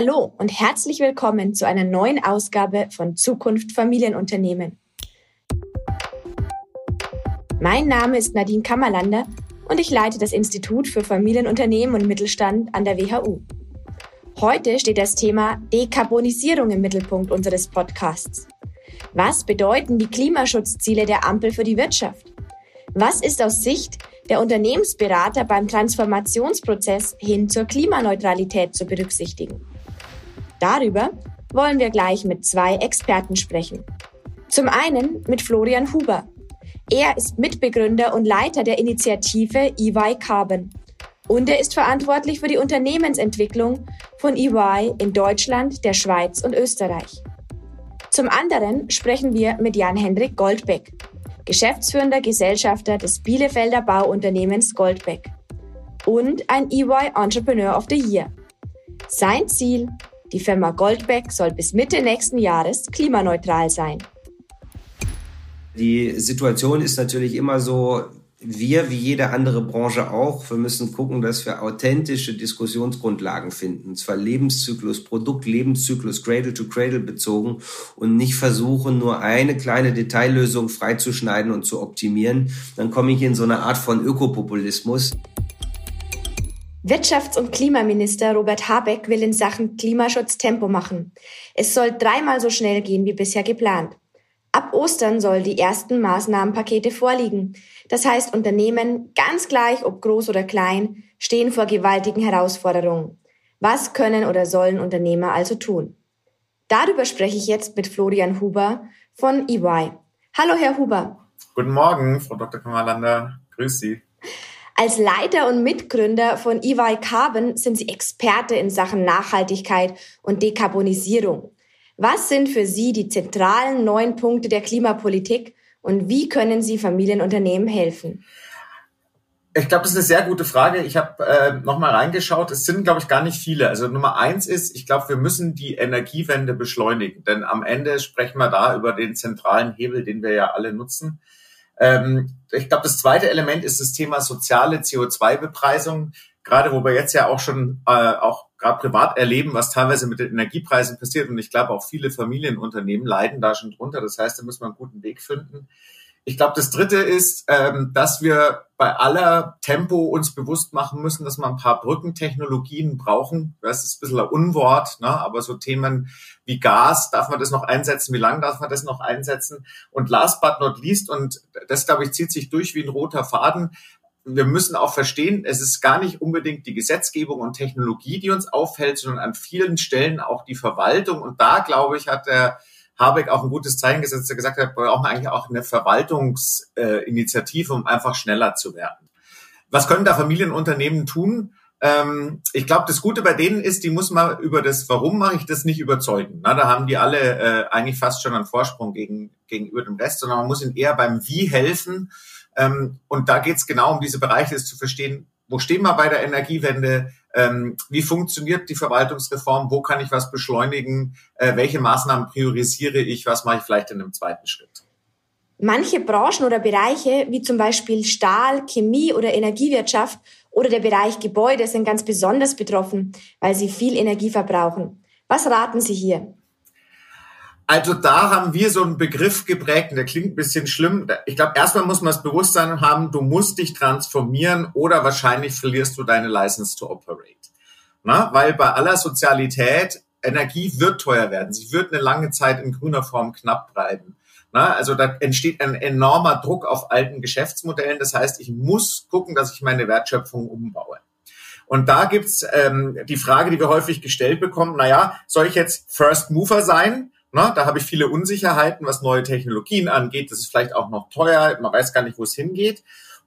Hallo und herzlich willkommen zu einer neuen Ausgabe von Zukunft Familienunternehmen. Mein Name ist Nadine Kammerlander und ich leite das Institut für Familienunternehmen und Mittelstand an der WHU. Heute steht das Thema Dekarbonisierung im Mittelpunkt unseres Podcasts. Was bedeuten die Klimaschutzziele der Ampel für die Wirtschaft? Was ist aus Sicht der Unternehmensberater beim Transformationsprozess hin zur Klimaneutralität zu berücksichtigen? Darüber wollen wir gleich mit zwei Experten sprechen. Zum einen mit Florian Huber. Er ist Mitbegründer und Leiter der Initiative EY Carbon. Und er ist verantwortlich für die Unternehmensentwicklung von EY in Deutschland, der Schweiz und Österreich. Zum anderen sprechen wir mit Jan-Hendrik Goldbeck, geschäftsführender Gesellschafter des Bielefelder Bauunternehmens Goldbeck und ein EY Entrepreneur of the Year. Sein Ziel, die Firma Goldbeck soll bis Mitte nächsten Jahres klimaneutral sein. Die Situation ist natürlich immer so, wir wie jede andere Branche auch, wir müssen gucken, dass wir authentische Diskussionsgrundlagen finden. Und zwar Lebenszyklus, Produkt, Lebenszyklus, Cradle to Cradle bezogen und nicht versuchen, nur eine kleine Detaillösung freizuschneiden und zu optimieren. Dann komme ich in so eine Art von Ökopopulismus. Wirtschafts- und Klimaminister Robert Habeck will in Sachen Klimaschutz Tempo machen. Es soll dreimal so schnell gehen wie bisher geplant. Ab Ostern sollen die ersten Maßnahmenpakete vorliegen. Das heißt, Unternehmen, ganz gleich ob groß oder klein, stehen vor gewaltigen Herausforderungen. Was können oder sollen Unternehmer also tun? Darüber spreche ich jetzt mit Florian Huber von EY. Hallo, Herr Huber. Guten Morgen, Frau Dr. Kammerlander. Grüß Sie. Als Leiter und Mitgründer von EY Carbon sind Sie Experte in Sachen Nachhaltigkeit und Dekarbonisierung. Was sind für Sie die zentralen neuen Punkte der Klimapolitik und wie können Sie Familienunternehmen helfen? Ich glaube, das ist eine sehr gute Frage. Ich habe äh, nochmal reingeschaut. Es sind, glaube ich, gar nicht viele. Also Nummer eins ist, ich glaube, wir müssen die Energiewende beschleunigen. Denn am Ende sprechen wir da über den zentralen Hebel, den wir ja alle nutzen. Ähm, ich glaube, das zweite Element ist das Thema soziale CO2-Bepreisung. Gerade wo wir jetzt ja auch schon äh, auch gerade privat erleben, was teilweise mit den Energiepreisen passiert. Und ich glaube, auch viele Familienunternehmen leiden da schon drunter. Das heißt, da müssen wir einen guten Weg finden. Ich glaube, das Dritte ist, ähm, dass wir bei aller Tempo uns bewusst machen müssen, dass wir ein paar Brückentechnologien brauchen. Das ist ein bisschen ein Unwort, ne? aber so Themen wie Gas, darf man das noch einsetzen? Wie lange darf man das noch einsetzen? Und last but not least, und das, glaube ich, zieht sich durch wie ein roter Faden, wir müssen auch verstehen, es ist gar nicht unbedingt die Gesetzgebung und Technologie, die uns aufhält, sondern an vielen Stellen auch die Verwaltung. Und da, glaube ich, hat der Habeck auch ein gutes Zeichen gesetzt, der gesagt hat, wir brauchen eigentlich auch eine Verwaltungsinitiative, um einfach schneller zu werden. Was können da Familienunternehmen tun? Ähm, ich glaube, das Gute bei denen ist, die muss man über das Warum mache ich das nicht überzeugen. Na, da haben die alle äh, eigentlich fast schon einen Vorsprung gegen, gegenüber dem Rest, sondern man muss ihnen eher beim Wie helfen. Ähm, und da geht es genau um diese Bereiche, es zu verstehen, wo stehen wir bei der Energiewende? Ähm, wie funktioniert die Verwaltungsreform? Wo kann ich was beschleunigen? Äh, welche Maßnahmen priorisiere ich? Was mache ich vielleicht in einem zweiten Schritt? Manche Branchen oder Bereiche, wie zum Beispiel Stahl, Chemie oder Energiewirtschaft oder der Bereich Gebäude, sind ganz besonders betroffen, weil sie viel Energie verbrauchen. Was raten Sie hier? Also da haben wir so einen Begriff geprägt, und der klingt ein bisschen schlimm. Ich glaube, erstmal muss man das Bewusstsein haben, du musst dich transformieren oder wahrscheinlich verlierst du deine License to Operate. Na, weil bei aller Sozialität Energie wird teuer werden. Sie wird eine lange Zeit in grüner Form knapp bleiben. Na, also da entsteht ein enormer Druck auf alten Geschäftsmodellen. Das heißt, ich muss gucken, dass ich meine Wertschöpfung umbaue. Und da gibt's ähm, die Frage, die wir häufig gestellt bekommen, naja, soll ich jetzt First Mover sein? Na, da habe ich viele Unsicherheiten, was neue Technologien angeht. Das ist vielleicht auch noch teuer. Man weiß gar nicht, wo es hingeht.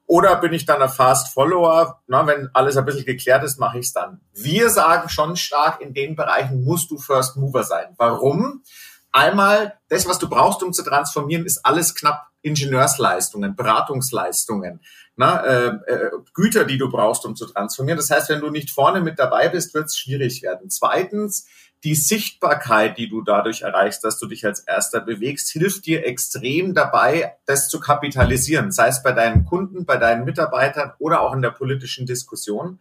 Oder bin ich dann ein Fast Follower? Na, wenn alles ein bisschen geklärt ist, mache ich es dann. Wir sagen schon stark, in den Bereichen musst du First Mover sein. Warum? Einmal, das, was du brauchst, um zu transformieren, ist alles knapp Ingenieursleistungen, Beratungsleistungen, na, äh, äh, Güter, die du brauchst, um zu transformieren. Das heißt, wenn du nicht vorne mit dabei bist, wird es schwierig werden. Zweitens, die Sichtbarkeit, die du dadurch erreichst, dass du dich als Erster bewegst, hilft dir extrem dabei, das zu kapitalisieren, sei es bei deinen Kunden, bei deinen Mitarbeitern oder auch in der politischen Diskussion.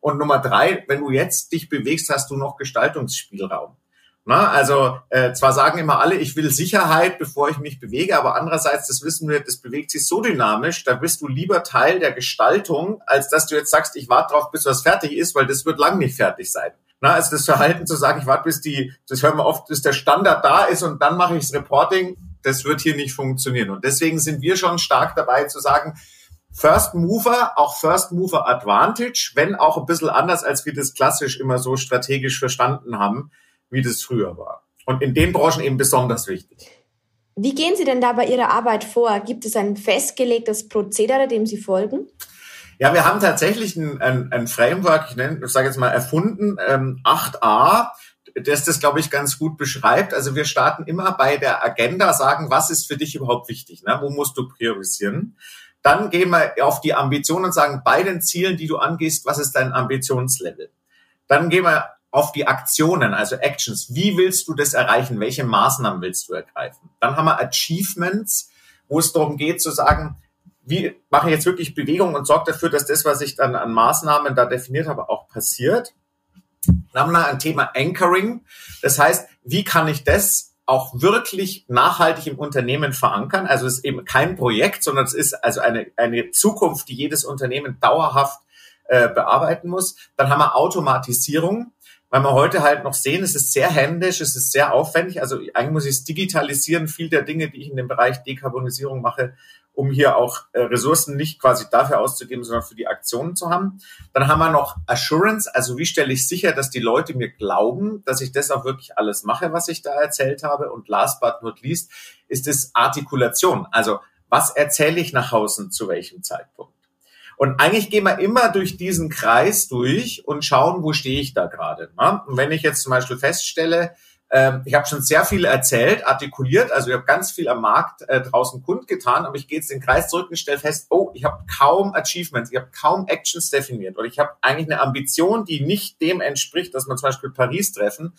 Und Nummer drei, wenn du jetzt dich bewegst, hast du noch Gestaltungsspielraum. Na, also äh, zwar sagen immer alle, ich will Sicherheit, bevor ich mich bewege, aber andererseits, das wissen wir, das bewegt sich so dynamisch, da bist du lieber Teil der Gestaltung, als dass du jetzt sagst, ich warte drauf, bis was fertig ist, weil das wird lang nicht fertig sein. Na, also das Verhalten zu sagen, ich warte bis die, das hören wir oft, bis der Standard da ist und dann mache ich das Reporting, das wird hier nicht funktionieren. Und deswegen sind wir schon stark dabei zu sagen, First Mover, auch First Mover Advantage, wenn auch ein bisschen anders, als wir das klassisch immer so strategisch verstanden haben wie das früher war. Und in den Branchen eben besonders wichtig. Wie gehen Sie denn da bei Ihrer Arbeit vor? Gibt es ein festgelegtes Prozedere, dem Sie folgen? Ja, wir haben tatsächlich ein, ein, ein Framework, ich, nenne, ich sage jetzt mal erfunden, ähm, 8a, das das, glaube ich, ganz gut beschreibt. Also wir starten immer bei der Agenda, sagen, was ist für dich überhaupt wichtig? Ne? Wo musst du priorisieren? Dann gehen wir auf die Ambitionen und sagen, bei den Zielen, die du angehst, was ist dein Ambitionslevel? Dann gehen wir auf die Aktionen, also Actions. Wie willst du das erreichen? Welche Maßnahmen willst du ergreifen? Dann haben wir Achievements, wo es darum geht zu sagen, wie mache ich jetzt wirklich Bewegung und sorge dafür, dass das, was ich dann an Maßnahmen da definiert habe, auch passiert. Dann haben wir ein Thema Anchoring. Das heißt, wie kann ich das auch wirklich nachhaltig im Unternehmen verankern? Also es ist eben kein Projekt, sondern es ist also eine, eine Zukunft, die jedes Unternehmen dauerhaft äh, bearbeiten muss. Dann haben wir Automatisierung weil wir heute halt noch sehen, es ist sehr händisch, es ist sehr aufwendig. Also eigentlich muss ich es digitalisieren, viel der Dinge, die ich in dem Bereich Dekarbonisierung mache, um hier auch äh, Ressourcen nicht quasi dafür auszugeben, sondern für die Aktionen zu haben. Dann haben wir noch Assurance, also wie stelle ich sicher, dass die Leute mir glauben, dass ich das auch wirklich alles mache, was ich da erzählt habe. Und last but not least ist es Artikulation. Also was erzähle ich nach außen zu welchem Zeitpunkt? Und eigentlich gehen wir immer durch diesen Kreis durch und schauen, wo stehe ich da gerade. Ne? Und wenn ich jetzt zum Beispiel feststelle, äh, ich habe schon sehr viel erzählt, artikuliert, also ich habe ganz viel am Markt äh, draußen kundgetan, aber ich gehe jetzt den Kreis zurück und stelle fest, oh, ich habe kaum Achievements, ich habe kaum Actions definiert oder ich habe eigentlich eine Ambition, die nicht dem entspricht, dass man zum Beispiel Paris treffen,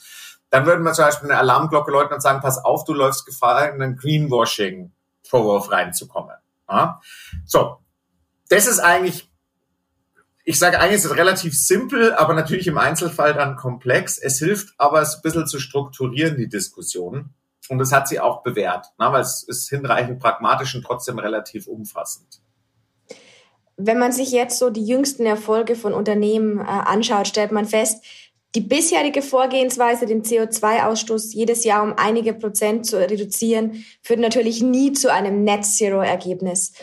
dann würden wir zum Beispiel eine Alarmglocke läuten und sagen, pass auf, du läufst Gefahr, in einen Greenwashing-Vorwurf reinzukommen. Ja? So, das ist eigentlich, ich sage eigentlich, ist es relativ simpel, aber natürlich im Einzelfall dann komplex. Es hilft aber, es ein bisschen zu strukturieren, die Diskussion. Und das hat sie auch bewährt, ne, weil es ist hinreichend pragmatisch und trotzdem relativ umfassend. Wenn man sich jetzt so die jüngsten Erfolge von Unternehmen äh, anschaut, stellt man fest, die bisherige Vorgehensweise, den CO2-Ausstoß jedes Jahr um einige Prozent zu reduzieren, führt natürlich nie zu einem Net-Zero-Ergebnis.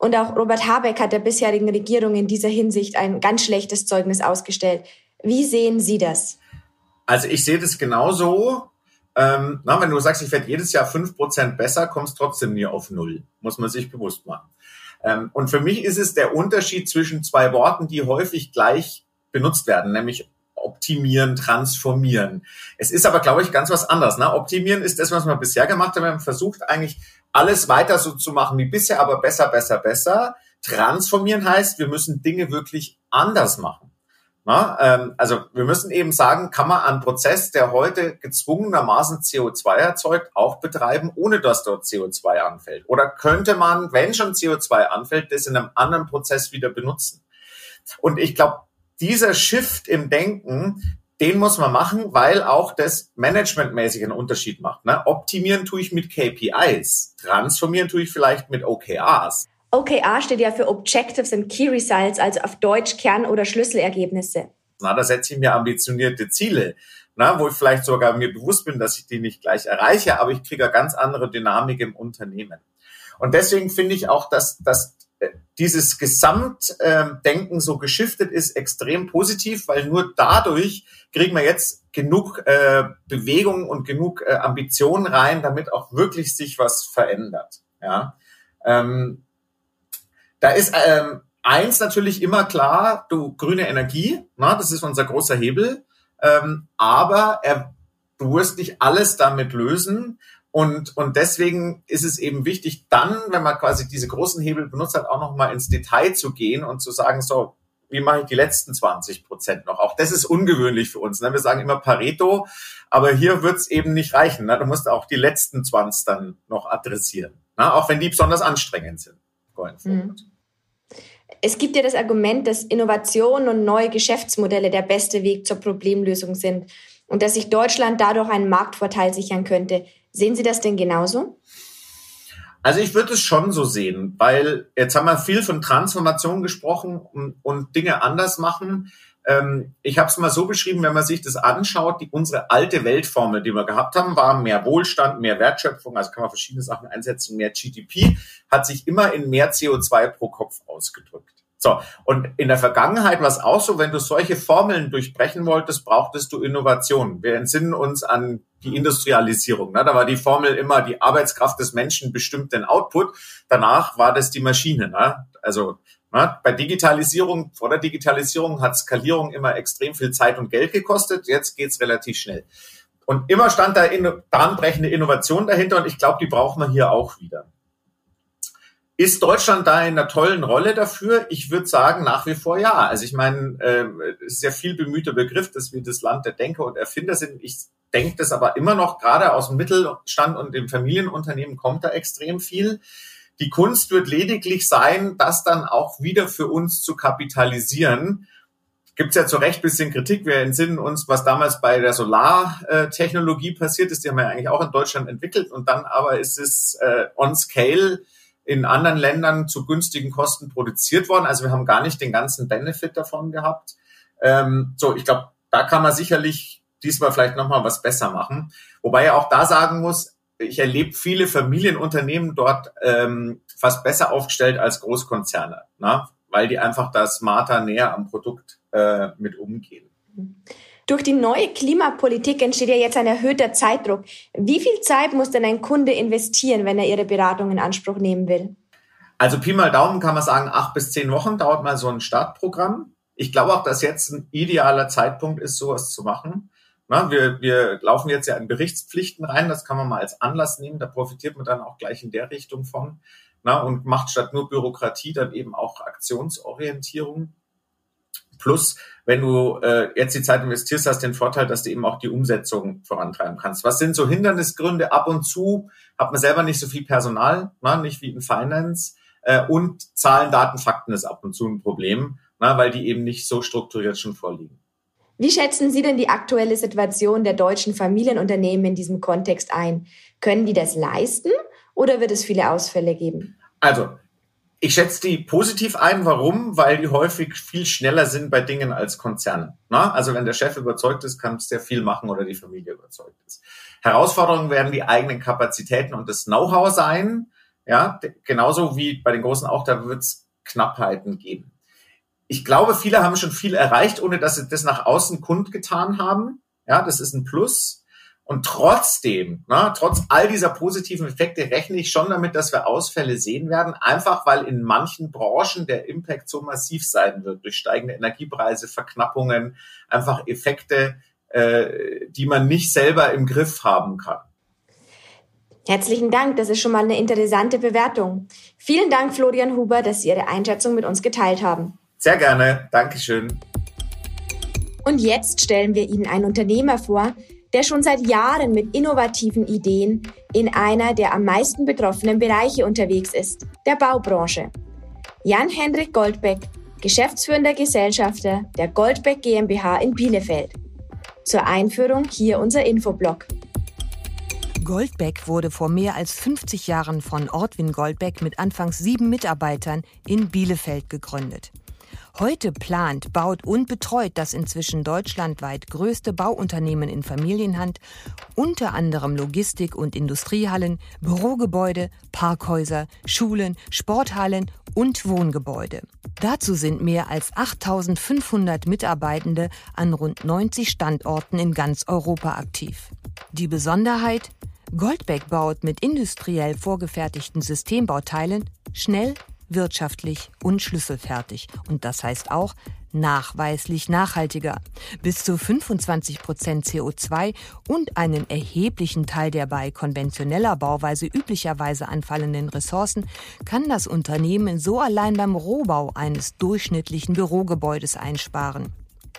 Und auch Robert Habeck hat der bisherigen Regierung in dieser Hinsicht ein ganz schlechtes Zeugnis ausgestellt. Wie sehen Sie das? Also ich sehe das genauso. Ähm, na, wenn du sagst, ich werde jedes Jahr fünf Prozent besser, kommst trotzdem nie auf Null. Muss man sich bewusst machen. Ähm, und für mich ist es der Unterschied zwischen zwei Worten, die häufig gleich benutzt werden, nämlich optimieren, transformieren. Es ist aber, glaube ich, ganz was anderes. Ne? Optimieren ist das, was man bisher gemacht hat. Man versucht eigentlich alles weiter so zu machen wie bisher, aber besser, besser, besser. Transformieren heißt, wir müssen Dinge wirklich anders machen. Na, ähm, also wir müssen eben sagen, kann man einen Prozess, der heute gezwungenermaßen CO2 erzeugt, auch betreiben, ohne dass dort CO2 anfällt? Oder könnte man, wenn schon CO2 anfällt, das in einem anderen Prozess wieder benutzen? Und ich glaube, dieser Shift im Denken, den muss man machen, weil auch das managementmäßig einen Unterschied macht. Ne? Optimieren tue ich mit KPIs, transformieren tue ich vielleicht mit OKRs. OKR steht ja für Objectives and Key Results, also auf Deutsch Kern- oder Schlüsselergebnisse. Na, da setze ich mir ambitionierte Ziele, na, wo ich vielleicht sogar mir bewusst bin, dass ich die nicht gleich erreiche, aber ich kriege eine ganz andere Dynamik im Unternehmen. Und deswegen finde ich auch, dass, dass dieses Gesamtdenken so geschiftet ist, extrem positiv, weil nur dadurch kriegen wir jetzt genug äh, Bewegung und genug äh, Ambitionen rein, damit auch wirklich sich was verändert. Ja, ähm, da ist ähm, eins natürlich immer klar, du grüne Energie, na, das ist unser großer Hebel, ähm, aber er, du wirst nicht alles damit lösen und, und deswegen ist es eben wichtig, dann, wenn man quasi diese großen Hebel benutzt hat, auch nochmal ins Detail zu gehen und zu sagen, so, wie mache ich die letzten 20 Prozent noch? Auch das ist ungewöhnlich für uns. Ne? Wir sagen immer Pareto, aber hier wird es eben nicht reichen. Ne? Du musst auch die letzten 20 dann noch adressieren, ne? auch wenn die besonders anstrengend sind. Mhm. Es gibt ja das Argument, dass Innovation und neue Geschäftsmodelle der beste Weg zur Problemlösung sind und dass sich Deutschland dadurch einen Marktvorteil sichern könnte. Sehen Sie das denn genauso? Also ich würde es schon so sehen, weil jetzt haben wir viel von Transformation gesprochen und, Dinge anders machen. Ähm, ich habe es mal so beschrieben, wenn man sich das anschaut, die, unsere alte Weltformel, die wir gehabt haben, war mehr Wohlstand, mehr Wertschöpfung, also kann man verschiedene Sachen einsetzen, mehr GDP, hat sich immer in mehr CO2 pro Kopf ausgedrückt. So, und in der Vergangenheit war es auch so, wenn du solche Formeln durchbrechen wolltest, brauchtest du Innovation. Wir entsinnen uns an die Industrialisierung. Ne? Da war die Formel immer, die Arbeitskraft des Menschen bestimmt den Output. Danach war das die Maschine. Ne? Also ne? bei Digitalisierung, vor der Digitalisierung hat Skalierung immer extrem viel Zeit und Geld gekostet. Jetzt geht's relativ schnell. Und immer stand da in, bahnbrechende Innovation dahinter und ich glaube, die brauchen wir hier auch wieder. Ist Deutschland da in einer tollen Rolle dafür? Ich würde sagen, nach wie vor ja. Also ich meine, äh, ist ja viel bemühter Begriff, dass wir das Land der Denker und Erfinder sind. Ich denke das aber immer noch, gerade aus dem Mittelstand und dem Familienunternehmen kommt da extrem viel. Die Kunst wird lediglich sein, das dann auch wieder für uns zu kapitalisieren. Gibt es ja zu Recht bisschen Kritik. Wir entsinnen uns, was damals bei der Solartechnologie passiert ist. Die haben wir eigentlich auch in Deutschland entwickelt. Und dann aber ist es äh, on scale in anderen Ländern zu günstigen Kosten produziert worden. Also wir haben gar nicht den ganzen Benefit davon gehabt. Ähm, so, ich glaube, da kann man sicherlich diesmal vielleicht nochmal was besser machen. Wobei er auch da sagen muss, ich erlebe viele Familienunternehmen dort ähm, fast besser aufgestellt als Großkonzerne, na? weil die einfach da smarter näher am Produkt äh, mit umgehen. Durch die neue Klimapolitik entsteht ja jetzt ein erhöhter Zeitdruck. Wie viel Zeit muss denn ein Kunde investieren, wenn er Ihre Beratung in Anspruch nehmen will? Also Pi mal Daumen kann man sagen, acht bis zehn Wochen dauert mal so ein Startprogramm. Ich glaube auch, dass jetzt ein idealer Zeitpunkt ist, sowas zu machen. Na, wir, wir laufen jetzt ja in Berichtspflichten rein, das kann man mal als Anlass nehmen, da profitiert man dann auch gleich in der Richtung von. Na, und macht statt nur Bürokratie dann eben auch Aktionsorientierung. Plus, wenn du äh, jetzt die Zeit investierst, hast du den Vorteil, dass du eben auch die Umsetzung vorantreiben kannst. Was sind so Hindernisgründe? Ab und zu hat man selber nicht so viel Personal, na, nicht wie in Finance. Äh, und Zahlen, Daten, Fakten ist ab und zu ein Problem, na, weil die eben nicht so strukturiert schon vorliegen. Wie schätzen Sie denn die aktuelle Situation der deutschen Familienunternehmen in diesem Kontext ein? Können die das leisten oder wird es viele Ausfälle geben? Also, ich schätze die positiv ein. Warum? Weil die häufig viel schneller sind bei Dingen als Konzerne. Na? Also wenn der Chef überzeugt ist, kann es sehr viel machen oder die Familie überzeugt ist. Herausforderungen werden die eigenen Kapazitäten und das Know-how sein. Ja, genauso wie bei den Großen auch, da wird es Knappheiten geben. Ich glaube, viele haben schon viel erreicht, ohne dass sie das nach außen kundgetan haben. Ja, das ist ein Plus. Und trotzdem, na, trotz all dieser positiven Effekte rechne ich schon damit, dass wir Ausfälle sehen werden, einfach weil in manchen Branchen der Impact so massiv sein wird durch steigende Energiepreise, Verknappungen, einfach Effekte, äh, die man nicht selber im Griff haben kann. Herzlichen Dank, das ist schon mal eine interessante Bewertung. Vielen Dank, Florian Huber, dass Sie Ihre Einschätzung mit uns geteilt haben. Sehr gerne, Dankeschön. Und jetzt stellen wir Ihnen einen Unternehmer vor, der schon seit Jahren mit innovativen Ideen in einer der am meisten betroffenen Bereiche unterwegs ist, der Baubranche. Jan-Henrik Goldbeck, geschäftsführender Gesellschafter der Goldbeck GmbH in Bielefeld. Zur Einführung hier unser Infoblog. Goldbeck wurde vor mehr als 50 Jahren von Ortwin Goldbeck mit anfangs sieben Mitarbeitern in Bielefeld gegründet. Heute plant, baut und betreut das inzwischen deutschlandweit größte Bauunternehmen in Familienhand unter anderem Logistik- und Industriehallen, Bürogebäude, Parkhäuser, Schulen, Sporthallen und Wohngebäude. Dazu sind mehr als 8500 Mitarbeitende an rund 90 Standorten in ganz Europa aktiv. Die Besonderheit? Goldbeck baut mit industriell vorgefertigten Systembauteilen schnell, wirtschaftlich und schlüsselfertig. Und das heißt auch nachweislich nachhaltiger. Bis zu 25 Prozent CO2 und einen erheblichen Teil der bei konventioneller Bauweise üblicherweise anfallenden Ressourcen kann das Unternehmen so allein beim Rohbau eines durchschnittlichen Bürogebäudes einsparen.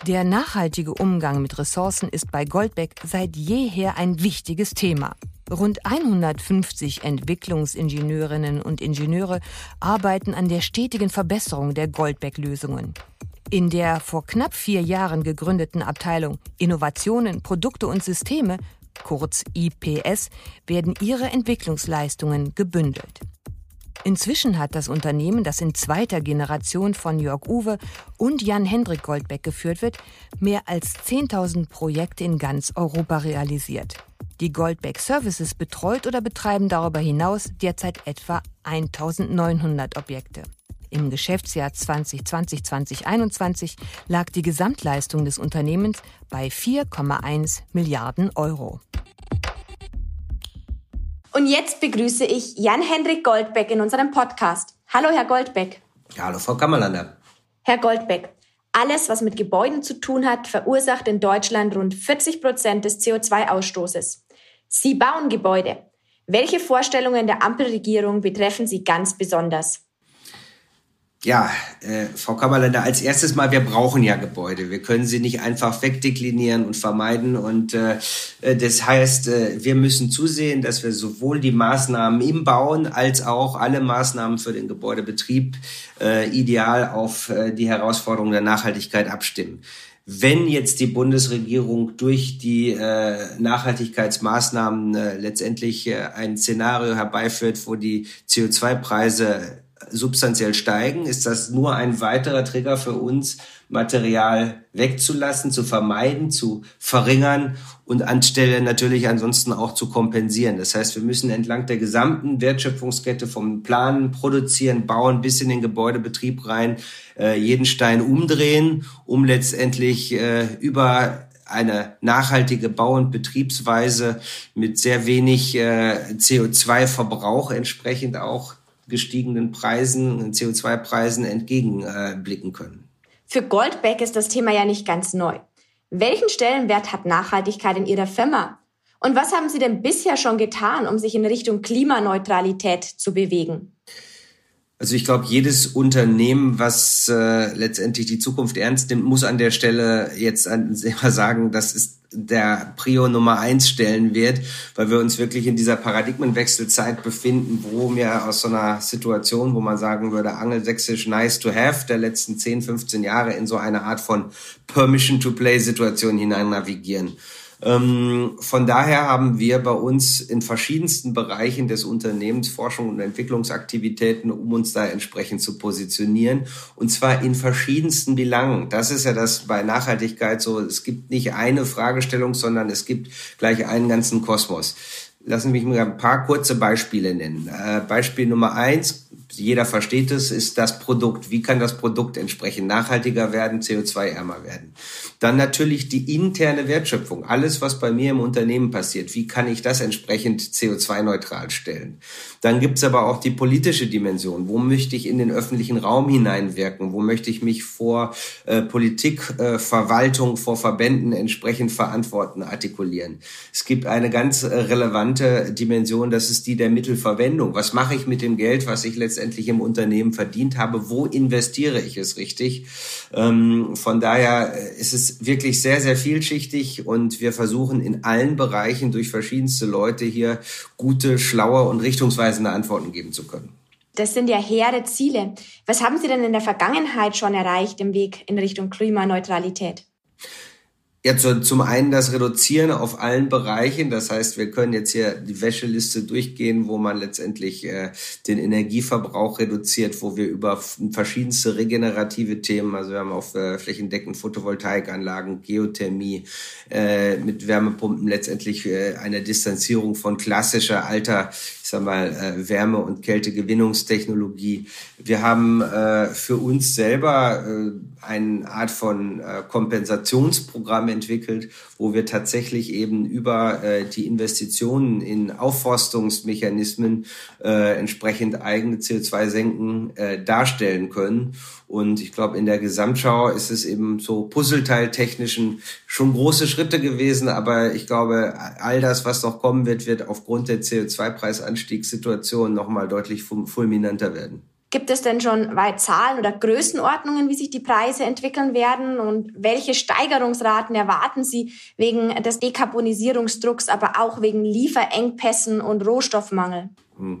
Der nachhaltige Umgang mit Ressourcen ist bei Goldbeck seit jeher ein wichtiges Thema. Rund 150 Entwicklungsingenieurinnen und Ingenieure arbeiten an der stetigen Verbesserung der Goldbeck-Lösungen. In der vor knapp vier Jahren gegründeten Abteilung Innovationen, Produkte und Systeme, kurz IPS, werden ihre Entwicklungsleistungen gebündelt. Inzwischen hat das Unternehmen, das in zweiter Generation von Jörg Uwe und Jan-Hendrik Goldbeck geführt wird, mehr als 10.000 Projekte in ganz Europa realisiert. Die Goldbeck Services betreut oder betreiben darüber hinaus derzeit etwa 1.900 Objekte. Im Geschäftsjahr 2020-2021 lag die Gesamtleistung des Unternehmens bei 4,1 Milliarden Euro. Und jetzt begrüße ich Jan-Hendrik Goldbeck in unserem Podcast. Hallo, Herr Goldbeck. Hallo, Frau Kammerlander. Herr Goldbeck, alles, was mit Gebäuden zu tun hat, verursacht in Deutschland rund 40 Prozent des CO2-Ausstoßes. Sie bauen Gebäude. Welche Vorstellungen der Ampelregierung betreffen Sie ganz besonders? Ja, äh, Frau Kammerländer, als erstes mal, wir brauchen ja Gebäude. Wir können sie nicht einfach wegdeklinieren und vermeiden. Und äh, äh, das heißt, äh, wir müssen zusehen, dass wir sowohl die Maßnahmen im Bauen als auch alle Maßnahmen für den Gebäudebetrieb äh, ideal auf äh, die Herausforderungen der Nachhaltigkeit abstimmen. Wenn jetzt die Bundesregierung durch die äh, Nachhaltigkeitsmaßnahmen äh, letztendlich äh, ein Szenario herbeiführt, wo die CO2-Preise substanziell steigen, ist das nur ein weiterer Trigger für uns, Material wegzulassen, zu vermeiden, zu verringern und anstelle natürlich ansonsten auch zu kompensieren. Das heißt, wir müssen entlang der gesamten Wertschöpfungskette vom Planen, Produzieren, Bauen bis in den Gebäudebetrieb rein äh, jeden Stein umdrehen, um letztendlich äh, über eine nachhaltige Bau- und Betriebsweise mit sehr wenig äh, CO2-Verbrauch entsprechend auch gestiegenen Preisen, CO2-Preisen entgegenblicken können. Für Goldbeck ist das Thema ja nicht ganz neu. Welchen Stellenwert hat Nachhaltigkeit in Ihrer Firma? Und was haben Sie denn bisher schon getan, um sich in Richtung Klimaneutralität zu bewegen? Also ich glaube, jedes Unternehmen, was äh, letztendlich die Zukunft ernst nimmt, muss an der Stelle jetzt an, sagen, das ist der Prio Nummer eins stellen wird, weil wir uns wirklich in dieser Paradigmenwechselzeit befinden, wo wir aus so einer Situation, wo man sagen würde, angelsächsisch nice to have der letzten 10, 15 Jahre in so eine Art von Permission to Play Situation hinein navigieren. Ähm, von daher haben wir bei uns in verschiedensten Bereichen des Unternehmens Forschung und Entwicklungsaktivitäten, um uns da entsprechend zu positionieren. Und zwar in verschiedensten Belangen. Das ist ja das bei Nachhaltigkeit so. Es gibt nicht eine Fragestellung, sondern es gibt gleich einen ganzen Kosmos. Lassen Sie mich mal ein paar kurze Beispiele nennen. Äh, Beispiel Nummer eins, jeder versteht es, ist das Produkt. Wie kann das Produkt entsprechend nachhaltiger werden, CO2-ärmer werden? Dann natürlich die interne Wertschöpfung. Alles, was bei mir im Unternehmen passiert. Wie kann ich das entsprechend CO2-neutral stellen? Dann gibt's aber auch die politische Dimension. Wo möchte ich in den öffentlichen Raum hineinwirken? Wo möchte ich mich vor äh, Politik, äh, Verwaltung, vor Verbänden entsprechend verantworten, artikulieren? Es gibt eine ganz äh, relevante Dimension, das ist die der Mittelverwendung. Was mache ich mit dem Geld, was ich letztendlich letztendlich im Unternehmen verdient habe, wo investiere ich es richtig. Ähm, von daher äh, ist es wirklich sehr, sehr vielschichtig und wir versuchen in allen Bereichen durch verschiedenste Leute hier gute, schlaue und richtungsweisende Antworten geben zu können. Das sind ja hehre Ziele. Was haben Sie denn in der Vergangenheit schon erreicht im Weg in Richtung Klimaneutralität? Ja, zu, zum einen das Reduzieren auf allen Bereichen. Das heißt, wir können jetzt hier die Wäscheliste durchgehen, wo man letztendlich äh, den Energieverbrauch reduziert, wo wir über verschiedenste regenerative Themen, also wir haben auf äh, flächendeckend Photovoltaikanlagen, Geothermie, äh, mit Wärmepumpen letztendlich äh, eine Distanzierung von klassischer alter, sag mal, äh, Wärme- und Kältegewinnungstechnologie. Wir haben äh, für uns selber äh, eine Art von äh, Kompensationsprogramm entwickelt, wo wir tatsächlich eben über äh, die Investitionen in Aufforstungsmechanismen äh, entsprechend eigene CO2-Senken äh, darstellen können. Und ich glaube, in der Gesamtschau ist es eben so puzzleteiltechnischen schon große Schritte gewesen. Aber ich glaube, all das, was noch kommen wird, wird aufgrund der CO2-Preisanstiegssituation nochmal deutlich fulminanter werden. Gibt es denn schon weit Zahlen oder Größenordnungen, wie sich die Preise entwickeln werden? Und welche Steigerungsraten erwarten Sie wegen des Dekarbonisierungsdrucks, aber auch wegen Lieferengpässen und Rohstoffmangel? Hm.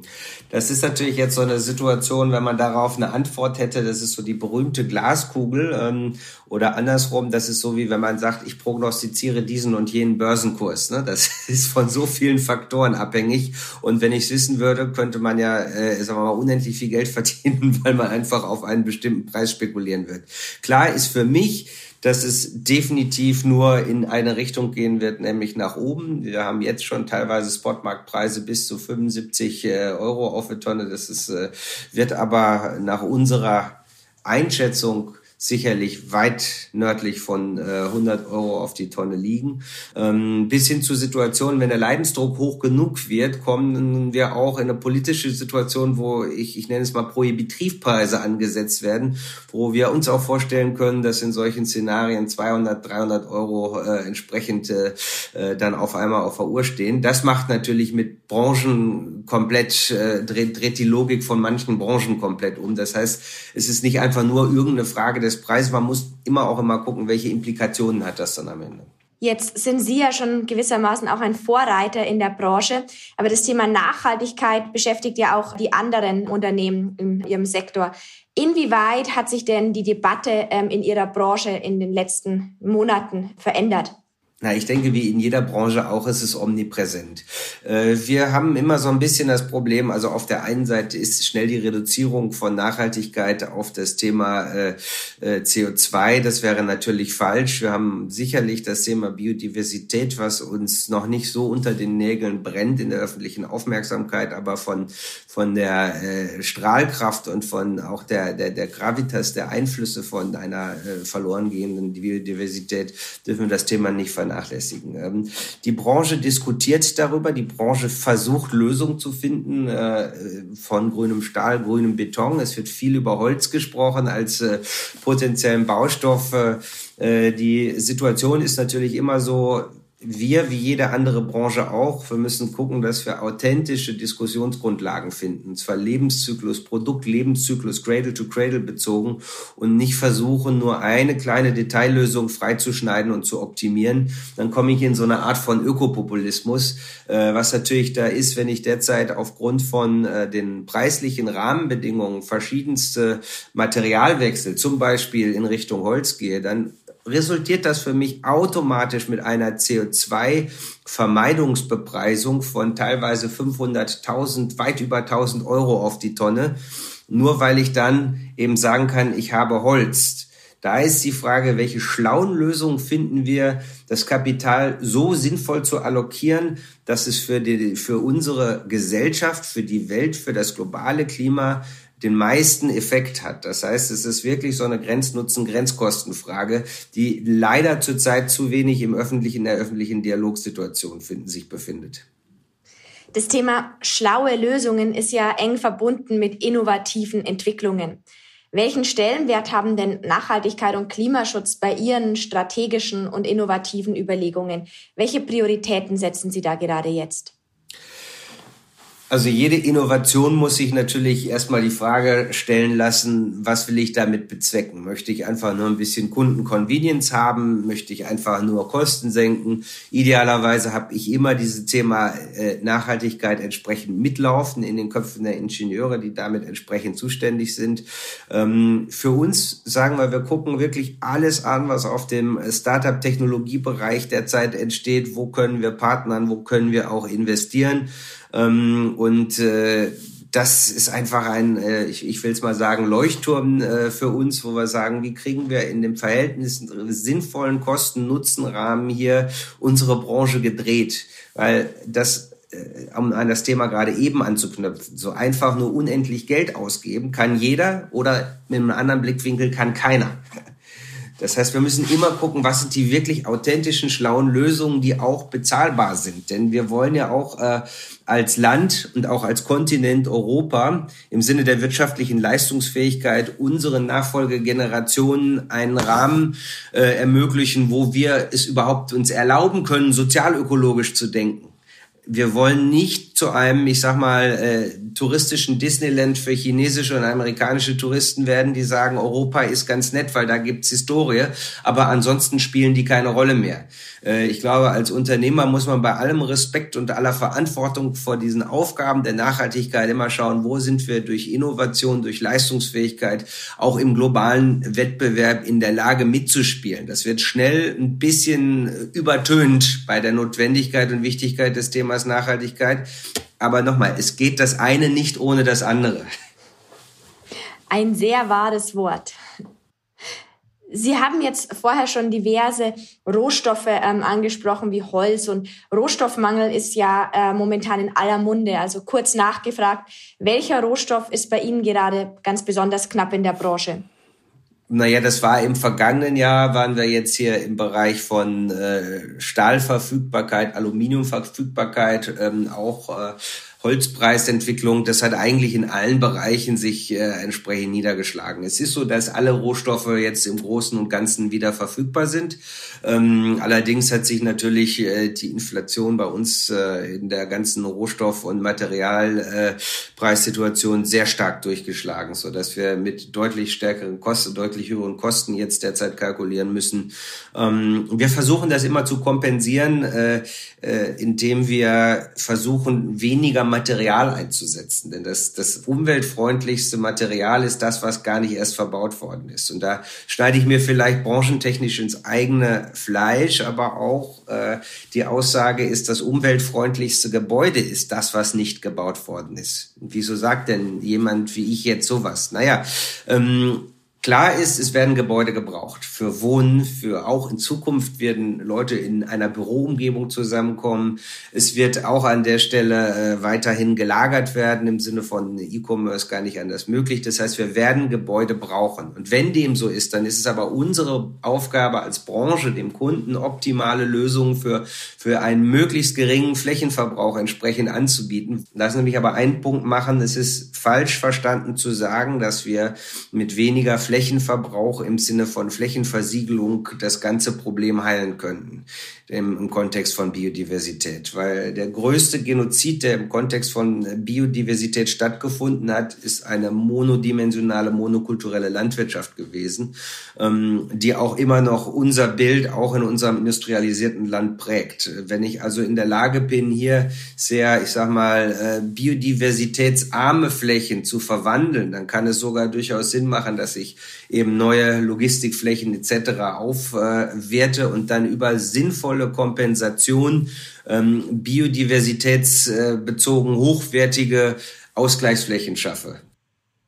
Das ist natürlich jetzt so eine Situation, wenn man darauf eine Antwort hätte, das ist so die berühmte Glaskugel ähm, oder andersrum, das ist so wie wenn man sagt, ich prognostiziere diesen und jenen Börsenkurs. Ne? Das ist von so vielen Faktoren abhängig und wenn ich es wissen würde, könnte man ja, äh, sagen wir mal, unendlich viel Geld verdienen, weil man einfach auf einen bestimmten Preis spekulieren wird. Klar ist für mich, dass es definitiv nur in eine Richtung gehen wird, nämlich nach oben. Wir haben jetzt schon teilweise Spotmarktpreise bis zu 75 äh, Euro auf eine Tonne. Das ist, äh, wird aber nach unserer Einschätzung sicherlich weit nördlich von äh, 100 Euro auf die Tonne liegen. Ähm, bis hin zu Situationen, wenn der Leidensdruck hoch genug wird, kommen wir auch in eine politische Situation, wo ich, ich nenne es mal Prohibitivpreise angesetzt werden, wo wir uns auch vorstellen können, dass in solchen Szenarien 200, 300 Euro äh, entsprechend äh, dann auf einmal auf der Uhr stehen. Das macht natürlich mit Branchen komplett, äh, dreht, dreht die Logik von manchen Branchen komplett um. Das heißt, es ist nicht einfach nur irgendeine Frage des Preises, man muss immer auch immer gucken, welche Implikationen hat das dann am Ende. Jetzt sind Sie ja schon gewissermaßen auch ein Vorreiter in der Branche, aber das Thema Nachhaltigkeit beschäftigt ja auch die anderen Unternehmen in Ihrem Sektor. Inwieweit hat sich denn die Debatte ähm, in Ihrer Branche in den letzten Monaten verändert? Na, ich denke, wie in jeder Branche auch, ist es omnipräsent. Äh, wir haben immer so ein bisschen das Problem, also auf der einen Seite ist schnell die Reduzierung von Nachhaltigkeit auf das Thema äh, äh, CO2. Das wäre natürlich falsch. Wir haben sicherlich das Thema Biodiversität, was uns noch nicht so unter den Nägeln brennt in der öffentlichen Aufmerksamkeit, aber von, von der Strahlkraft und von auch der, der, der Gravitas, der Einflüsse von einer verloren gehenden Biodiversität dürfen wir das Thema nicht vernachlässigen vernachlässigen. Ähm, die Branche diskutiert darüber, die Branche versucht Lösungen zu finden äh, von grünem Stahl, grünem Beton. Es wird viel über Holz gesprochen als äh, potenziellen Baustoff. Äh, die Situation ist natürlich immer so, wir, wie jede andere Branche auch, wir müssen gucken, dass wir authentische Diskussionsgrundlagen finden. Und zwar Lebenszyklus, Produkt, Lebenszyklus, Cradle to Cradle bezogen und nicht versuchen, nur eine kleine Detaillösung freizuschneiden und zu optimieren. Dann komme ich in so eine Art von Ökopopulismus, äh, was natürlich da ist, wenn ich derzeit aufgrund von äh, den preislichen Rahmenbedingungen verschiedenste Materialwechsel, zum Beispiel in Richtung Holz gehe, dann resultiert das für mich automatisch mit einer CO2-Vermeidungsbepreisung von teilweise 500.000, weit über 1000 Euro auf die Tonne, nur weil ich dann eben sagen kann, ich habe Holz. Da ist die Frage, welche schlauen Lösungen finden wir, das Kapital so sinnvoll zu allokieren, dass es für, die, für unsere Gesellschaft, für die Welt, für das globale Klima den meisten Effekt hat. Das heißt, es ist wirklich so eine Grenznutzen-Grenzkostenfrage, die leider zurzeit zu wenig im öffentlichen, in der öffentlichen Dialogsituation finden, sich befindet. Das Thema schlaue Lösungen ist ja eng verbunden mit innovativen Entwicklungen. Welchen Stellenwert haben denn Nachhaltigkeit und Klimaschutz bei Ihren strategischen und innovativen Überlegungen? Welche Prioritäten setzen Sie da gerade jetzt? Also jede Innovation muss sich natürlich erstmal die Frage stellen lassen, was will ich damit bezwecken? Möchte ich einfach nur ein bisschen Kundenconvenience haben? Möchte ich einfach nur Kosten senken? Idealerweise habe ich immer dieses Thema äh, Nachhaltigkeit entsprechend mitlaufen in den Köpfen der Ingenieure, die damit entsprechend zuständig sind. Ähm, für uns sagen wir, wir gucken wirklich alles an, was auf dem Startup-Technologiebereich derzeit entsteht. Wo können wir partnern? Wo können wir auch investieren? Ähm, und äh, das ist einfach ein, äh, ich, ich will es mal sagen, Leuchtturm äh, für uns, wo wir sagen, wie kriegen wir in dem Verhältnis sinnvollen Kosten-Nutzen-Rahmen hier unsere Branche gedreht? Weil das äh, um an das Thema gerade eben anzuknüpfen, so einfach nur unendlich Geld ausgeben kann jeder oder mit einem anderen Blickwinkel kann keiner. Das heißt, wir müssen immer gucken, was sind die wirklich authentischen, schlauen Lösungen, die auch bezahlbar sind. Denn wir wollen ja auch äh, als Land und auch als Kontinent Europa im Sinne der wirtschaftlichen Leistungsfähigkeit unseren Nachfolgegenerationen einen Rahmen äh, ermöglichen, wo wir es überhaupt uns erlauben können, sozialökologisch zu denken wir wollen nicht zu einem, ich sag mal, äh, touristischen Disneyland für chinesische und amerikanische Touristen werden, die sagen, Europa ist ganz nett, weil da gibt's Historie, aber ansonsten spielen die keine Rolle mehr. Äh, ich glaube, als Unternehmer muss man bei allem Respekt und aller Verantwortung vor diesen Aufgaben der Nachhaltigkeit immer schauen, wo sind wir durch Innovation, durch Leistungsfähigkeit auch im globalen Wettbewerb in der Lage mitzuspielen. Das wird schnell ein bisschen übertönt bei der Notwendigkeit und Wichtigkeit des Themas Nachhaltigkeit. Aber nochmal, es geht das eine nicht ohne das andere. Ein sehr wahres Wort. Sie haben jetzt vorher schon diverse Rohstoffe ähm, angesprochen, wie Holz. Und Rohstoffmangel ist ja äh, momentan in aller Munde. Also kurz nachgefragt, welcher Rohstoff ist bei Ihnen gerade ganz besonders knapp in der Branche? Naja, das war im vergangenen Jahr, waren wir jetzt hier im Bereich von äh, Stahlverfügbarkeit, Aluminiumverfügbarkeit, ähm, auch äh, Holzpreisentwicklung, das hat eigentlich in allen Bereichen sich äh, entsprechend niedergeschlagen. Es ist so, dass alle Rohstoffe jetzt im Großen und Ganzen wieder verfügbar sind. Ähm, allerdings hat sich natürlich äh, die Inflation bei uns äh, in der ganzen Rohstoff- und Materialpreissituation äh, sehr stark durchgeschlagen, so dass wir mit deutlich stärkeren Kosten, deutlich höheren Kosten jetzt derzeit kalkulieren müssen. Ähm, wir versuchen das immer zu kompensieren, äh, äh, indem wir versuchen, weniger Material einzusetzen. Denn das, das umweltfreundlichste Material ist das, was gar nicht erst verbaut worden ist. Und da schneide ich mir vielleicht branchentechnisch ins eigene Fleisch, aber auch äh, die Aussage ist, das umweltfreundlichste Gebäude ist das, was nicht gebaut worden ist. Und wieso sagt denn jemand wie ich jetzt sowas? Naja, ähm, Klar ist, es werden Gebäude gebraucht für Wohnen, für auch in Zukunft werden Leute in einer Büroumgebung zusammenkommen. Es wird auch an der Stelle äh, weiterhin gelagert werden im Sinne von E-Commerce gar nicht anders möglich. Das heißt, wir werden Gebäude brauchen. Und wenn dem so ist, dann ist es aber unsere Aufgabe als Branche, dem Kunden optimale Lösungen für, für einen möglichst geringen Flächenverbrauch entsprechend anzubieten. Lassen Sie mich aber einen Punkt machen. Es ist falsch verstanden zu sagen, dass wir mit weniger Flächenverbrauch im Sinne von Flächenversiegelung das ganze Problem heilen könnten im, im Kontext von Biodiversität. Weil der größte Genozid, der im Kontext von Biodiversität stattgefunden hat, ist eine monodimensionale, monokulturelle Landwirtschaft gewesen, ähm, die auch immer noch unser Bild auch in unserem industrialisierten Land prägt. Wenn ich also in der Lage bin, hier sehr, ich sag mal, äh, biodiversitätsarme Flächen zu verwandeln, dann kann es sogar durchaus Sinn machen, dass ich eben neue Logistikflächen etc. aufwerte und dann über sinnvolle Kompensation ähm, biodiversitätsbezogen hochwertige Ausgleichsflächen schaffe.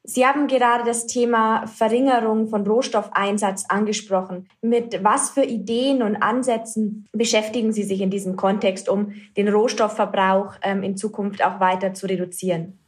Sie haben gerade das Thema Verringerung von Rohstoffeinsatz angesprochen. Mit was für Ideen und Ansätzen beschäftigen Sie sich in diesem Kontext, um den Rohstoffverbrauch ähm, in Zukunft auch weiter zu reduzieren?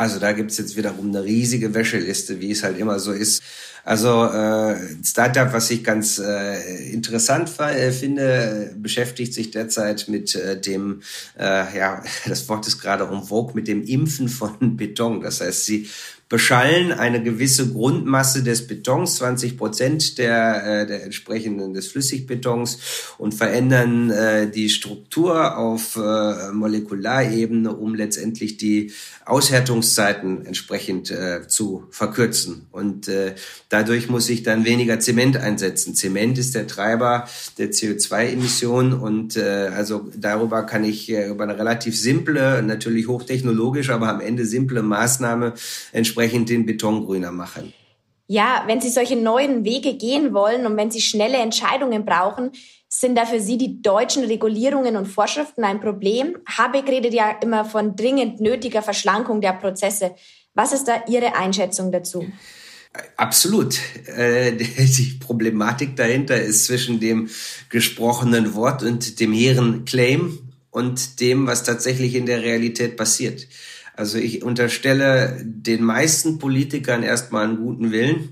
Also da gibt's jetzt wiederum eine riesige Wäscheliste, wie es halt immer so ist. Also äh, Startup, was ich ganz äh, interessant äh, finde, beschäftigt sich derzeit mit äh, dem, äh, ja, das Wort ist gerade vogue, mit dem Impfen von Beton. Das heißt, sie beschallen eine gewisse Grundmasse des Betons, 20 Prozent der, äh, der entsprechenden des Flüssigbetons und verändern äh, die Struktur auf äh, Molekularebene, um letztendlich die Aushärtungszeiten entsprechend äh, zu verkürzen. Und äh, dadurch muss ich dann weniger Zement einsetzen. Zement ist der Treiber der CO2-Emissionen und äh, also darüber kann ich äh, über eine relativ simple, natürlich hochtechnologisch, aber am Ende simple Maßnahme entsprechend entsprechend den Beton grüner machen. Ja, wenn Sie solche neuen Wege gehen wollen und wenn Sie schnelle Entscheidungen brauchen, sind da für Sie die deutschen Regulierungen und Vorschriften ein Problem? Habeck redet ja immer von dringend nötiger Verschlankung der Prozesse. Was ist da Ihre Einschätzung dazu? Absolut. Äh, die Problematik dahinter ist zwischen dem gesprochenen Wort und dem hehren Claim und dem, was tatsächlich in der Realität passiert. Also ich unterstelle den meisten Politikern erstmal einen guten Willen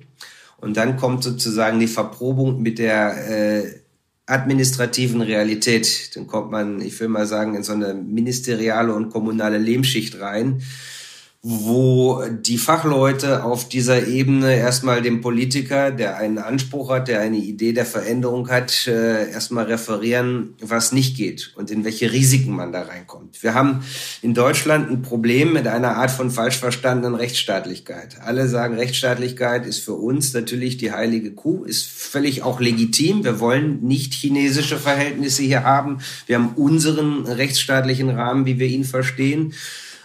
und dann kommt sozusagen die Verprobung mit der äh, administrativen Realität. Dann kommt man, ich will mal sagen, in so eine ministeriale und kommunale Lehmschicht rein. Wo die Fachleute auf dieser Ebene erstmal dem Politiker, der einen Anspruch hat, der eine Idee der Veränderung hat, äh, erstmal referieren, was nicht geht und in welche Risiken man da reinkommt. Wir haben in Deutschland ein Problem mit einer Art von falsch verstandenen Rechtsstaatlichkeit. Alle sagen, Rechtsstaatlichkeit ist für uns natürlich die heilige Kuh, ist völlig auch legitim. Wir wollen nicht chinesische Verhältnisse hier haben. Wir haben unseren rechtsstaatlichen Rahmen, wie wir ihn verstehen.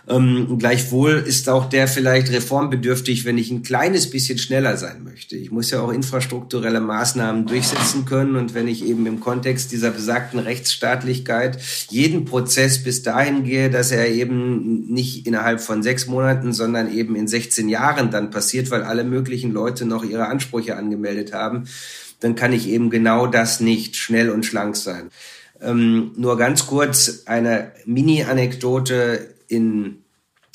Ähm, gleichwohl ist auch der vielleicht reformbedürftig, wenn ich ein kleines bisschen schneller sein möchte. Ich muss ja auch infrastrukturelle Maßnahmen durchsetzen können und wenn ich eben im Kontext dieser besagten Rechtsstaatlichkeit jeden Prozess bis dahin gehe, dass er eben nicht innerhalb von sechs Monaten, sondern eben in 16 Jahren dann passiert, weil alle möglichen Leute noch ihre Ansprüche angemeldet haben, dann kann ich eben genau das nicht schnell und schlank sein. Ähm, nur ganz kurz eine Mini-Anekdote in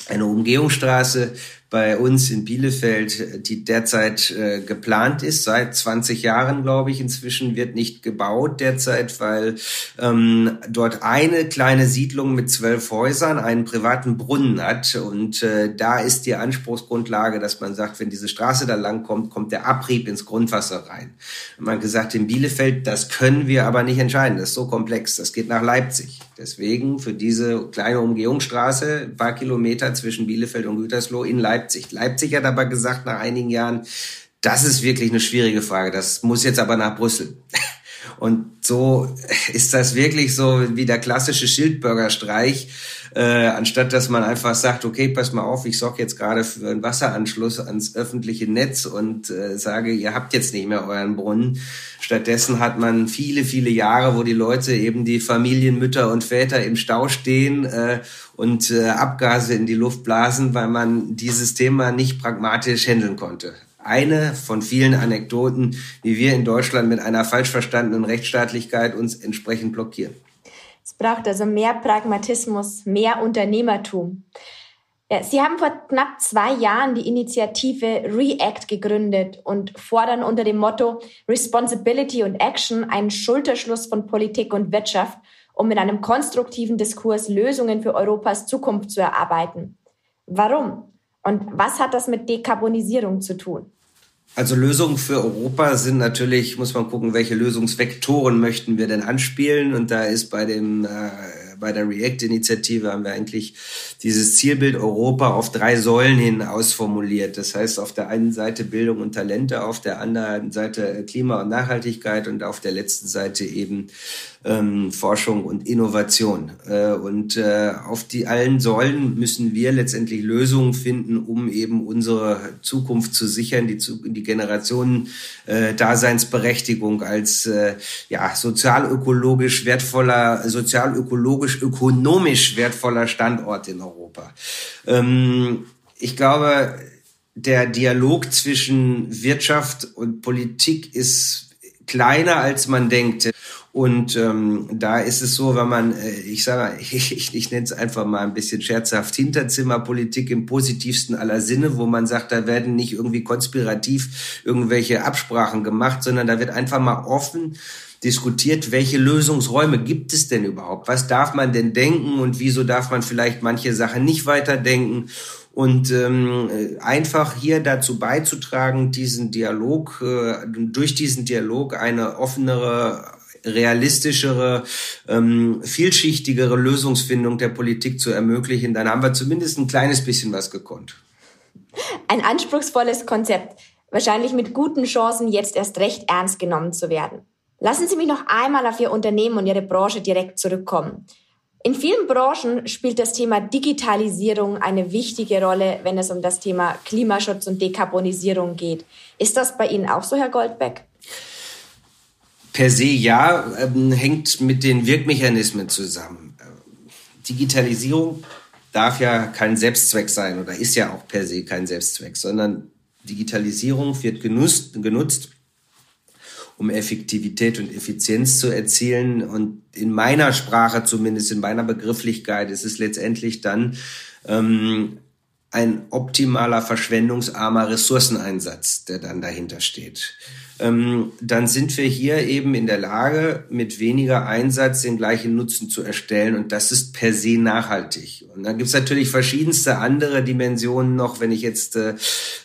einer Umgehungsstraße bei uns in Bielefeld, die derzeit äh, geplant ist, seit 20 Jahren, glaube ich, inzwischen wird nicht gebaut derzeit, weil ähm, dort eine kleine Siedlung mit zwölf Häusern einen privaten Brunnen hat. Und äh, da ist die Anspruchsgrundlage, dass man sagt, wenn diese Straße da lang kommt, kommt der Abrieb ins Grundwasser rein. Und man hat gesagt, in Bielefeld, das können wir aber nicht entscheiden, das ist so komplex, das geht nach Leipzig. Deswegen für diese kleine Umgehungsstraße, paar Kilometer zwischen Bielefeld und Gütersloh in Leipzig, Leipzig. Leipzig hat aber gesagt nach einigen Jahren, das ist wirklich eine schwierige Frage. Das muss jetzt aber nach Brüssel. Und so ist das wirklich so wie der klassische Schildbürgerstreich, äh, anstatt dass man einfach sagt, okay, pass mal auf, ich sorge jetzt gerade für einen Wasseranschluss ans öffentliche Netz und äh, sage, ihr habt jetzt nicht mehr euren Brunnen. Stattdessen hat man viele, viele Jahre, wo die Leute eben die Familien, Mütter und Väter im Stau stehen äh, und äh, Abgase in die Luft blasen, weil man dieses Thema nicht pragmatisch handeln konnte eine von vielen Anekdoten, wie wir in Deutschland mit einer falsch verstandenen Rechtsstaatlichkeit uns entsprechend blockieren. Es braucht also mehr Pragmatismus, mehr Unternehmertum. Sie haben vor knapp zwei Jahren die Initiative REACT gegründet und fordern unter dem Motto Responsibility und Action einen Schulterschluss von Politik und Wirtschaft, um mit einem konstruktiven Diskurs Lösungen für Europas Zukunft zu erarbeiten. Warum? Und was hat das mit Dekarbonisierung zu tun? Also Lösungen für Europa sind natürlich, muss man gucken, welche Lösungsvektoren möchten wir denn anspielen. Und da ist bei dem äh, bei der React-Initiative haben wir eigentlich dieses Zielbild Europa auf drei Säulen hin ausformuliert. Das heißt, auf der einen Seite Bildung und Talente, auf der anderen Seite Klima und Nachhaltigkeit und auf der letzten Seite eben ähm, Forschung und Innovation. Äh, und äh, auf die allen Säulen müssen wir letztendlich Lösungen finden, um eben unsere Zukunft zu sichern, die, die Generationen äh, als äh, ja, sozialökologisch wertvoller, sozialökologisch, ökonomisch wertvoller Standort in Europa. Ähm, ich glaube, der Dialog zwischen Wirtschaft und Politik ist kleiner, als man denkt. Und ähm, da ist es so, wenn man, äh, ich sage, ich, ich, ich nenne es einfach mal ein bisschen scherzhaft, Hinterzimmerpolitik im positivsten aller Sinne, wo man sagt, da werden nicht irgendwie konspirativ irgendwelche Absprachen gemacht, sondern da wird einfach mal offen diskutiert, welche Lösungsräume gibt es denn überhaupt? Was darf man denn denken und wieso darf man vielleicht manche Sachen nicht weiterdenken? Und ähm, einfach hier dazu beizutragen, diesen Dialog, äh, durch diesen Dialog eine offenere realistischere, ähm, vielschichtigere Lösungsfindung der Politik zu ermöglichen, dann haben wir zumindest ein kleines bisschen was gekonnt. Ein anspruchsvolles Konzept, wahrscheinlich mit guten Chancen, jetzt erst recht ernst genommen zu werden. Lassen Sie mich noch einmal auf Ihr Unternehmen und Ihre Branche direkt zurückkommen. In vielen Branchen spielt das Thema Digitalisierung eine wichtige Rolle, wenn es um das Thema Klimaschutz und Dekarbonisierung geht. Ist das bei Ihnen auch so, Herr Goldbeck? Per se ja, ähm, hängt mit den Wirkmechanismen zusammen. Digitalisierung darf ja kein Selbstzweck sein oder ist ja auch per se kein Selbstzweck, sondern Digitalisierung wird genutzt, genutzt um Effektivität und Effizienz zu erzielen. Und in meiner Sprache, zumindest in meiner Begrifflichkeit, ist es letztendlich dann ähm, ein optimaler, verschwendungsarmer Ressourceneinsatz, der dann dahinter steht. Ähm, dann sind wir hier eben in der Lage, mit weniger Einsatz den gleichen Nutzen zu erstellen. Und das ist per se nachhaltig. Und dann gibt's natürlich verschiedenste andere Dimensionen noch, wenn ich jetzt äh,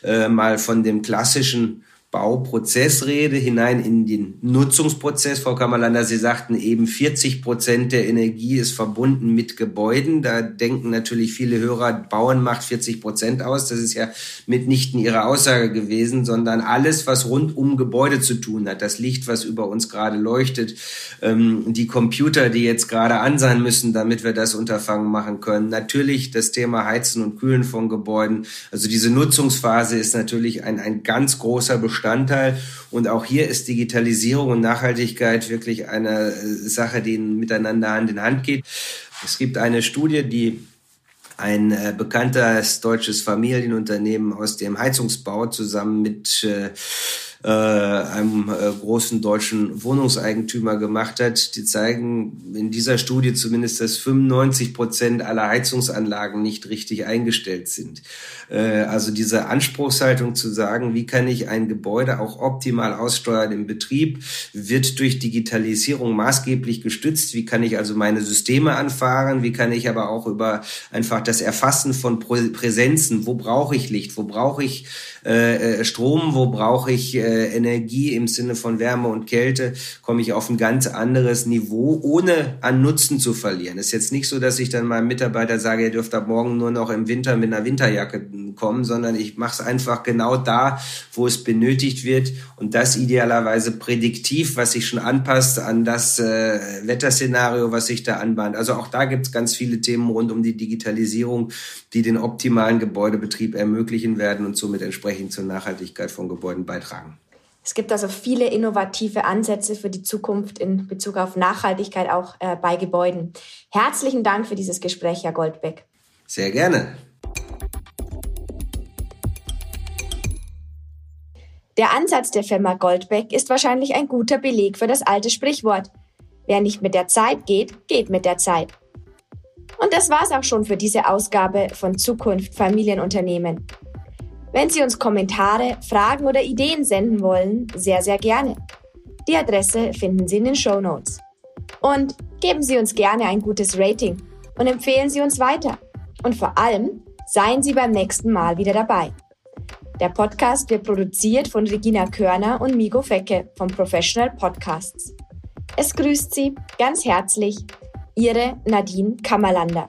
äh mal von dem klassischen Bauprozessrede hinein in den Nutzungsprozess. Frau Kammerlander, Sie sagten eben, 40 Prozent der Energie ist verbunden mit Gebäuden. Da denken natürlich viele Hörer, Bauen macht 40 Prozent aus. Das ist ja mitnichten Ihre Aussage gewesen, sondern alles, was rund um Gebäude zu tun hat. Das Licht, was über uns gerade leuchtet, ähm, die Computer, die jetzt gerade an sein müssen, damit wir das Unterfangen machen können. Natürlich das Thema Heizen und Kühlen von Gebäuden. Also diese Nutzungsphase ist natürlich ein, ein ganz großer Bestandteil Bestandteil. Und auch hier ist Digitalisierung und Nachhaltigkeit wirklich eine äh, Sache, die miteinander Hand in Hand geht. Es gibt eine Studie, die ein äh, bekanntes deutsches Familienunternehmen aus dem Heizungsbau zusammen mit äh, äh, einem äh, großen deutschen Wohnungseigentümer gemacht hat. Die zeigen in dieser Studie zumindest, dass 95 Prozent aller Heizungsanlagen nicht richtig eingestellt sind. Äh, also diese Anspruchshaltung zu sagen, wie kann ich ein Gebäude auch optimal aussteuern im Betrieb, wird durch Digitalisierung maßgeblich gestützt. Wie kann ich also meine Systeme anfahren? Wie kann ich aber auch über einfach das Erfassen von Präsenzen, wo brauche ich Licht, wo brauche ich äh, äh, Strom, wo brauche ich äh, Energie im Sinne von Wärme und Kälte, komme ich auf ein ganz anderes Niveau, ohne an Nutzen zu verlieren. Es ist jetzt nicht so, dass ich dann meinem Mitarbeiter sage, ihr dürft ab morgen nur noch im Winter mit einer Winterjacke kommen, sondern ich mache es einfach genau da, wo es benötigt wird und das idealerweise prädiktiv, was sich schon anpasst an das äh, Wetterszenario, was sich da anbahnt. Also auch da gibt es ganz viele Themen rund um die Digitalisierung, die den optimalen Gebäudebetrieb ermöglichen werden und somit entsprechend zur Nachhaltigkeit von Gebäuden beitragen. Es gibt also viele innovative Ansätze für die Zukunft in Bezug auf Nachhaltigkeit auch äh, bei Gebäuden. Herzlichen Dank für dieses Gespräch, Herr Goldbeck. Sehr gerne. Der Ansatz der Firma Goldbeck ist wahrscheinlich ein guter Beleg für das alte Sprichwort. Wer nicht mit der Zeit geht, geht mit der Zeit. Und das war's auch schon für diese Ausgabe von Zukunft Familienunternehmen. Wenn Sie uns Kommentare, Fragen oder Ideen senden wollen, sehr, sehr gerne. Die Adresse finden Sie in den Show Notes. Und geben Sie uns gerne ein gutes Rating und empfehlen Sie uns weiter. Und vor allem, seien Sie beim nächsten Mal wieder dabei. Der Podcast wird produziert von Regina Körner und Migo Fecke vom Professional Podcasts. Es grüßt Sie ganz herzlich Ihre Nadine Kammerlander.